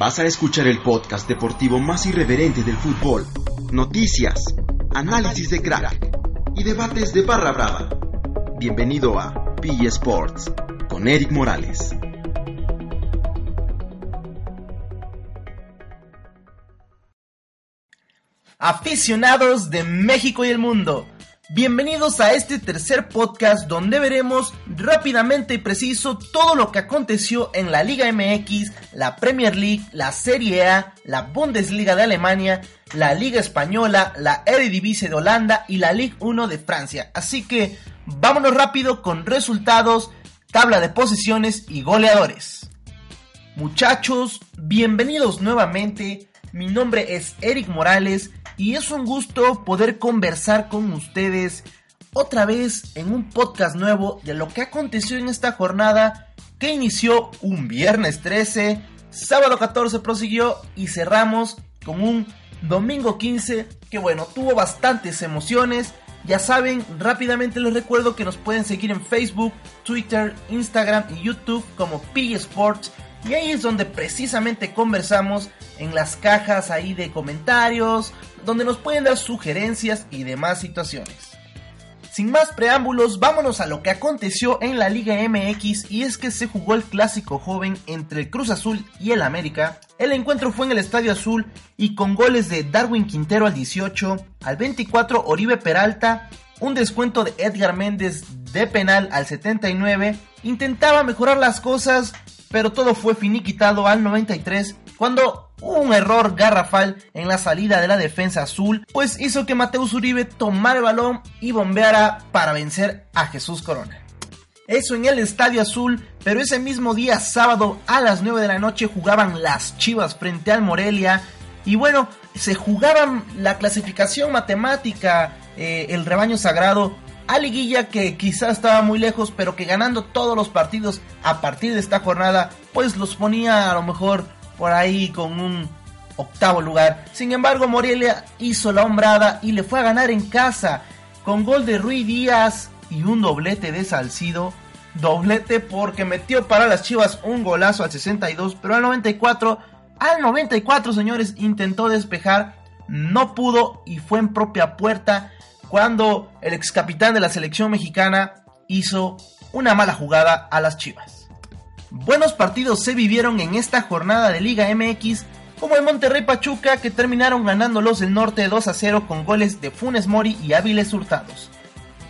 Vas a escuchar el podcast deportivo más irreverente del fútbol. Noticias, análisis de crack y debates de barra brava. Bienvenido a PG Sports con Eric Morales. Aficionados de México y el mundo, bienvenidos a este tercer podcast donde veremos rápidamente y preciso todo lo que aconteció en la Liga MX, la Premier League, la Serie A, la Bundesliga de Alemania, la Liga Española, la Eredivisie de Holanda y la Ligue 1 de Francia. Así que vámonos rápido con resultados, tabla de posiciones y goleadores. Muchachos, bienvenidos nuevamente. Mi nombre es Eric Morales y es un gusto poder conversar con ustedes otra vez en un podcast nuevo de lo que aconteció en esta jornada que inició un viernes 13, sábado 14 prosiguió y cerramos con un domingo 15 que bueno, tuvo bastantes emociones. Ya saben, rápidamente les recuerdo que nos pueden seguir en Facebook, Twitter, Instagram y YouTube como P Sports y ahí es donde precisamente conversamos en las cajas ahí de comentarios, donde nos pueden dar sugerencias y demás situaciones. Sin más preámbulos, vámonos a lo que aconteció en la Liga MX y es que se jugó el clásico joven entre el Cruz Azul y el América. El encuentro fue en el Estadio Azul y con goles de Darwin Quintero al 18, al 24 Oribe Peralta, un descuento de Edgar Méndez de penal al 79, intentaba mejorar las cosas, pero todo fue finiquitado al 93 cuando un error garrafal en la salida de la defensa azul, pues hizo que Mateus Uribe tomara el balón y bombeara para vencer a Jesús Corona. Eso en el Estadio Azul, pero ese mismo día sábado a las 9 de la noche jugaban las Chivas frente al Morelia y bueno, se jugaban la clasificación matemática, eh, el rebaño sagrado a Liguilla que quizás estaba muy lejos, pero que ganando todos los partidos a partir de esta jornada, pues los ponía a lo mejor por ahí con un octavo lugar. Sin embargo, Morelia hizo la hombrada y le fue a ganar en casa con gol de Rui Díaz y un doblete de Salcido. Doblete porque metió para las Chivas un golazo al 62, pero al 94, al 94 señores, intentó despejar, no pudo y fue en propia puerta cuando el ex capitán de la selección mexicana hizo una mala jugada a las Chivas. Buenos partidos se vivieron en esta jornada de Liga MX, como el Monterrey Pachuca que terminaron ganando los del norte 2 a 0 con goles de Funes Mori y Áviles Hurtados.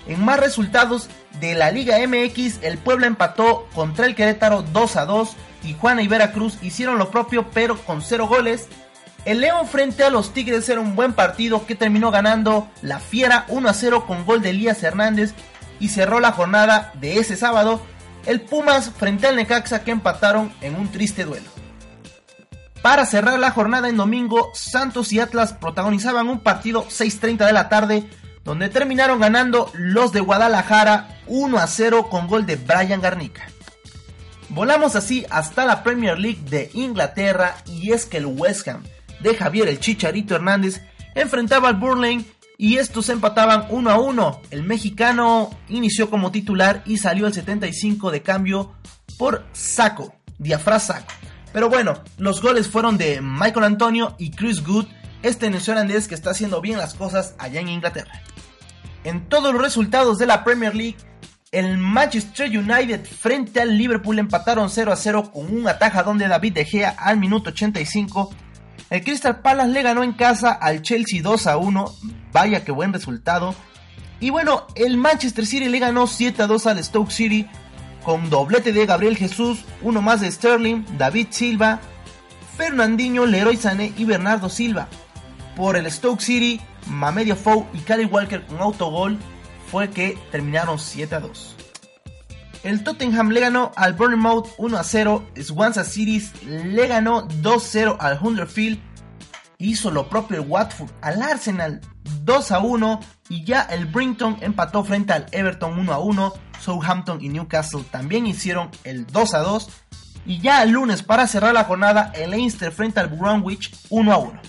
En más resultados de la Liga MX, el Puebla empató contra el Querétaro 2 a 2, Tijuana y Veracruz hicieron lo propio pero con 0 goles, el León frente a los Tigres era un buen partido que terminó ganando la Fiera 1 a 0 con gol de Elías Hernández y cerró la jornada de ese sábado el Pumas frente al Necaxa que empataron en un triste duelo. Para cerrar la jornada en domingo, Santos y Atlas protagonizaban un partido 6.30 de la tarde donde terminaron ganando los de Guadalajara 1 a 0 con gol de Brian Garnica. Volamos así hasta la Premier League de Inglaterra y es que el West Ham de Javier el Chicharito Hernández enfrentaba al Burnley y estos empataban 1 a 1. El mexicano inició como titular y salió el 75 de cambio por Saco, Diafra Saco. Pero bueno, los goles fueron de Michael Antonio y Chris Good, este neozelandés que está haciendo bien las cosas allá en Inglaterra. En todos los resultados de la Premier League, el Manchester United frente al Liverpool empataron 0 a 0 con un atajadón de David De Gea al minuto 85 el Crystal Palace le ganó en casa al Chelsea 2 a 1. Vaya que buen resultado. Y bueno, el Manchester City le ganó 7 a 2 al Stoke City con doblete de Gabriel Jesús, uno más de Sterling, David Silva, Fernandinho, Leroy Sané y Bernardo Silva. Por el Stoke City, Mamedio Fou y Cali Walker con autogol fue que terminaron 7 a 2. El Tottenham le ganó al Bournemouth 1 a 0. Swansea City le ganó 2 0 al Huddersfield. Hizo lo propio el Watford al Arsenal 2 a 1. Y ya el Brinton empató frente al Everton 1 a 1. Southampton y Newcastle también hicieron el 2 a 2. Y ya el lunes para cerrar la jornada el Leinster frente al Bromwich 1 a 1.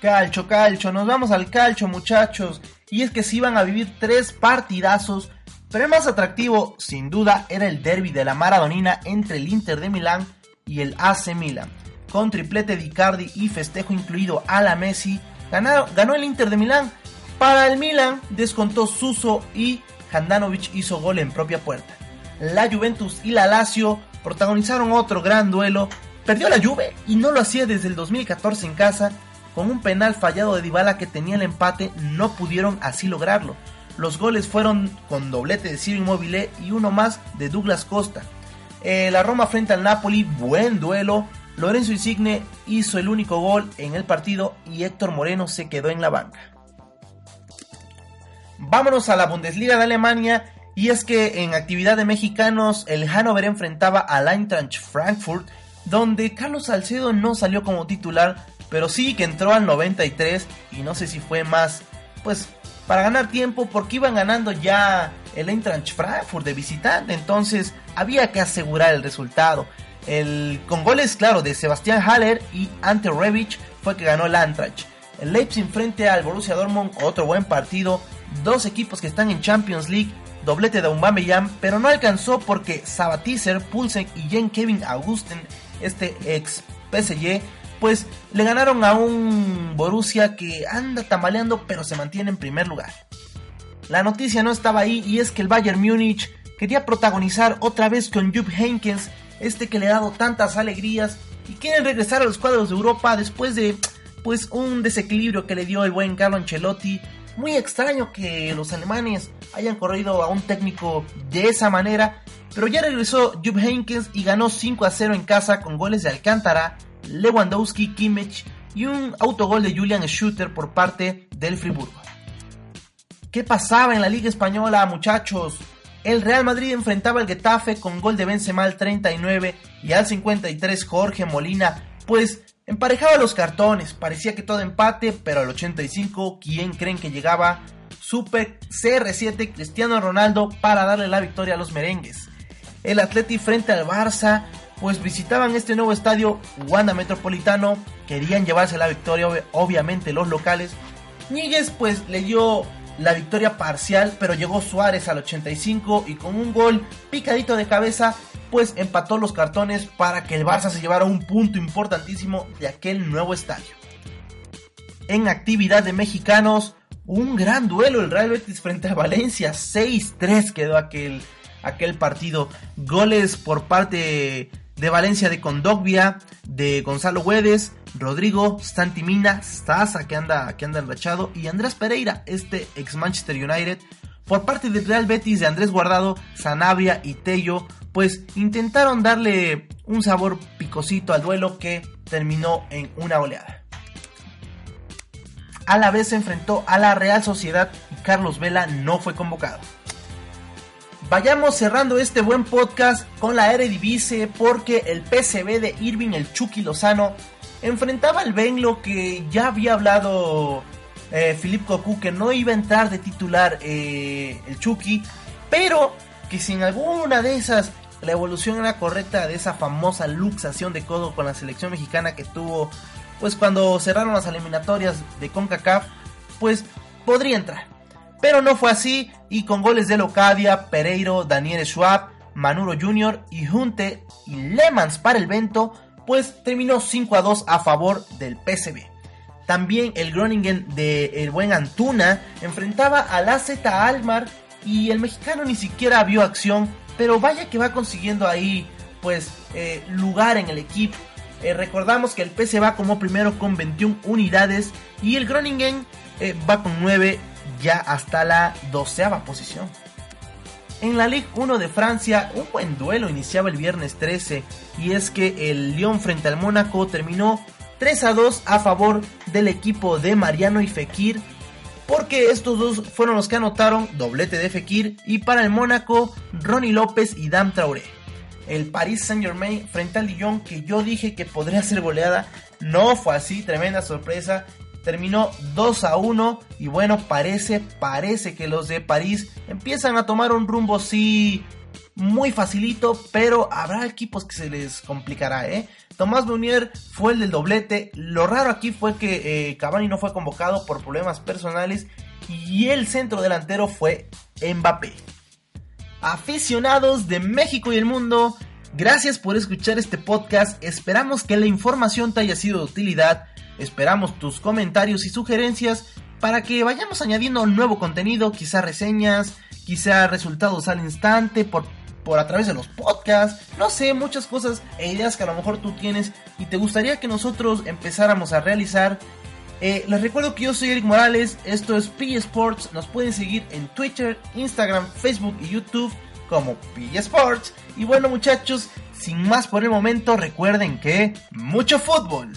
Calcho, calcho, nos vamos al calcho muchachos. Y es que se iban a vivir tres partidazos pero el más atractivo, sin duda, era el derby de la Maradonina entre el Inter de Milán y el AC Milan. con triplete de Icardi y festejo incluido a la Messi, ganó el Inter de Milán. Para el Milan descontó Suso y Handanovic hizo gol en propia puerta. La Juventus y la Lazio protagonizaron otro gran duelo. Perdió la Juve y no lo hacía desde el 2014 en casa. Con un penal fallado de Dybala que tenía el empate, no pudieron así lograrlo. Los goles fueron con doblete de Ciro Immobile y uno más de Douglas Costa. Eh, la Roma frente al Napoli, buen duelo. Lorenzo Insigne hizo el único gol en el partido y Héctor Moreno se quedó en la banca. Vámonos a la Bundesliga de Alemania y es que en actividad de mexicanos el Hannover enfrentaba al Eintracht Frankfurt donde Carlos Salcedo no salió como titular pero sí que entró al 93 y no sé si fue más pues para ganar tiempo porque iban ganando ya el Eintracht Frankfurt de visitante, entonces había que asegurar el resultado. El, con goles, claro, de Sebastián Haller y Ante Rebic fue que ganó el Eintracht. El Leipzig frente al Borussia Dortmund, otro buen partido. Dos equipos que están en Champions League, doblete de Aubameyang, pero no alcanzó porque Sabatizer, Pulsen y Jen Kevin Augusten, este ex PSG, pues le ganaron a un Borussia que anda tambaleando pero se mantiene en primer lugar. La noticia no estaba ahí y es que el Bayern Múnich quería protagonizar otra vez con Jupp Heynckes, este que le ha dado tantas alegrías y quieren regresar a los cuadros de Europa después de pues un desequilibrio que le dio el buen Carlo Ancelotti. Muy extraño que los alemanes hayan corrido a un técnico de esa manera, pero ya regresó Jupp Heynckes y ganó 5 a 0 en casa con goles de Alcántara, Lewandowski, Kimmich y un autogol de Julian Schutter por parte del Friburgo. ¿Qué pasaba en la Liga Española, muchachos? El Real Madrid enfrentaba al Getafe con gol de Benzema al 39 y al 53 Jorge Molina, pues emparejaba los cartones, parecía que todo empate, pero al 85, ¿quién creen que llegaba? Super CR7 Cristiano Ronaldo para darle la victoria a los merengues. El Atleti frente al Barça pues visitaban este nuevo estadio Wanda Metropolitano, querían llevarse la victoria, obviamente los locales. Níguez pues le dio la victoria parcial, pero llegó Suárez al 85 y con un gol picadito de cabeza, pues empató los cartones para que el Barça se llevara un punto importantísimo de aquel nuevo estadio. En actividad de mexicanos, un gran duelo el Real Betis frente a Valencia, 6-3 quedó aquel, aquel partido. Goles por parte de Valencia de Condogbia, de Gonzalo Guedes, Rodrigo, Santimina, Stasa que anda, que anda enrachado y Andrés Pereira, este ex Manchester United. Por parte del Real Betis de Andrés Guardado, Sanabria y Tello, pues intentaron darle un sabor picosito al duelo que terminó en una oleada. A la vez se enfrentó a la Real Sociedad y Carlos Vela no fue convocado. Vayamos cerrando este buen podcast con la Eredivisie porque el PCB de Irving el Chucky Lozano enfrentaba al Benlo que ya había hablado eh, Cocu que no iba a entrar de titular eh, el Chucky, pero que sin alguna de esas la evolución era correcta de esa famosa luxación de codo con la selección mexicana que tuvo pues cuando cerraron las eliminatorias de CONCACAF, pues podría entrar. Pero no fue así y con goles de Locadia, Pereiro, Daniel Schwab, Manuro Jr. y Junte y Lemans para el Vento, pues terminó 5 a 2 a favor del PSV. También el Groningen de el buen Antuna enfrentaba al AZ Almar y el mexicano ni siquiera vio acción, pero vaya que va consiguiendo ahí pues eh, lugar en el equipo. Eh, recordamos que el PSV va como primero con 21 unidades y el Groningen eh, va con 9 ya hasta la doceava posición. En la Ligue 1 de Francia, un buen duelo iniciaba el viernes 13 y es que el Lyon frente al Mónaco terminó 3 a 2 a favor del equipo de Mariano y Fekir porque estos dos fueron los que anotaron doblete de Fekir y para el Mónaco Ronnie López y Dam Traoré. El Paris Saint Germain frente al Lyon que yo dije que podría ser goleada, no fue así, tremenda sorpresa terminó 2 a 1 y bueno, parece, parece que los de París empiezan a tomar un rumbo sí muy facilito, pero habrá equipos que se les complicará, ¿eh? Tomás Meunier fue el del doblete, lo raro aquí fue que eh, Cavani no fue convocado por problemas personales y el centro delantero fue Mbappé. Aficionados de México y el mundo, Gracias por escuchar este podcast, esperamos que la información te haya sido de utilidad, esperamos tus comentarios y sugerencias para que vayamos añadiendo nuevo contenido, quizá reseñas, quizá resultados al instante por, por a través de los podcasts, no sé, muchas cosas e ideas que a lo mejor tú tienes y te gustaría que nosotros empezáramos a realizar. Eh, les recuerdo que yo soy Eric Morales, esto es P Sports, nos pueden seguir en Twitter, Instagram, Facebook y YouTube como P Sports. Y bueno muchachos, sin más por el momento, recuerden que mucho fútbol.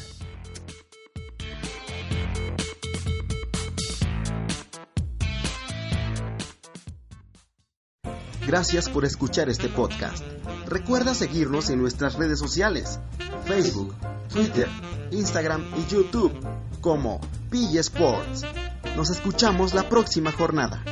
Gracias por escuchar este podcast. Recuerda seguirnos en nuestras redes sociales, Facebook, Twitter, Instagram y YouTube como PG Sports. Nos escuchamos la próxima jornada.